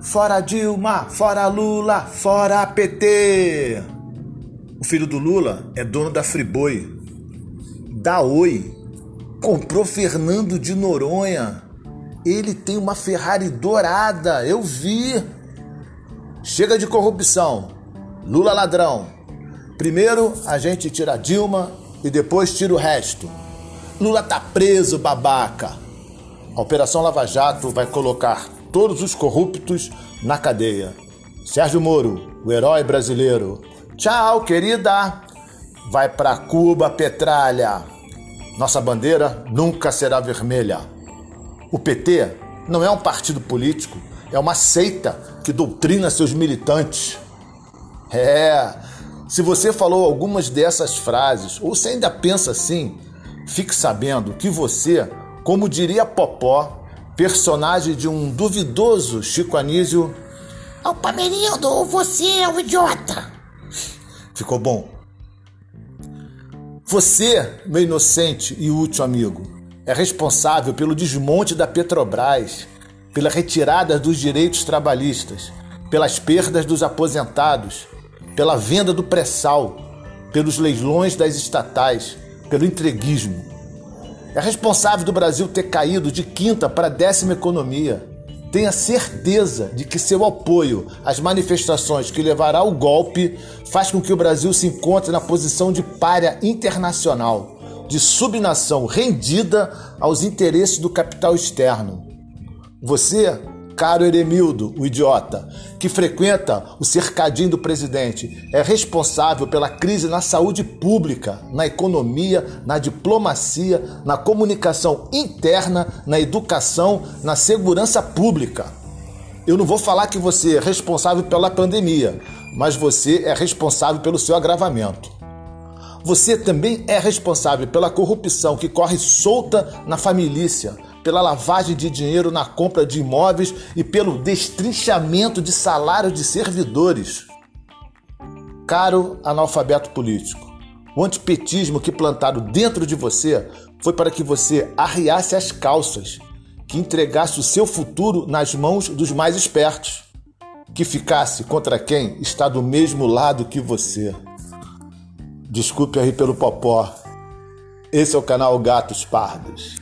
fora Dilma, fora Lula, fora PT. O filho do Lula é dono da Friboi, da Oi, comprou Fernando de Noronha. Ele tem uma Ferrari dourada, eu vi. Chega de corrupção. Lula ladrão. Primeiro a gente tira Dilma e depois tira o resto. Lula tá preso, babaca. A Operação Lava Jato vai colocar todos os corruptos na cadeia. Sérgio Moro, o herói brasileiro. Tchau, querida. Vai para Cuba, Petralha. Nossa bandeira nunca será vermelha. O PT não é um partido político, é uma seita que doutrina seus militantes. É, se você falou algumas dessas frases, ou se ainda pensa assim, fique sabendo que você, como diria Popó, personagem de um duvidoso Chico Anísio. Ô Pamerindo, você é um idiota! Ficou bom. Você, meu inocente e útil amigo, é responsável pelo desmonte da Petrobras, pela retirada dos direitos trabalhistas, pelas perdas dos aposentados, pela venda do pré-sal, pelos leilões das estatais, pelo entreguismo. É responsável do Brasil ter caído de quinta para décima economia. Tenha certeza de que seu apoio às manifestações que levará ao golpe faz com que o Brasil se encontre na posição de párea internacional, de subnação rendida aos interesses do capital externo. Você caro Eremildo, o idiota, que frequenta o cercadinho do presidente, é responsável pela crise na saúde pública, na economia, na diplomacia, na comunicação interna, na educação, na segurança pública. Eu não vou falar que você é responsável pela pandemia, mas você é responsável pelo seu agravamento. Você também é responsável pela corrupção que corre solta na família pela lavagem de dinheiro na compra de imóveis e pelo destrinchamento de salários de servidores. Caro analfabeto político, o antipetismo que plantaram dentro de você foi para que você arriasse as calças, que entregasse o seu futuro nas mãos dos mais espertos, que ficasse contra quem está do mesmo lado que você. Desculpe aí pelo popó. Esse é o canal Gatos Pardos.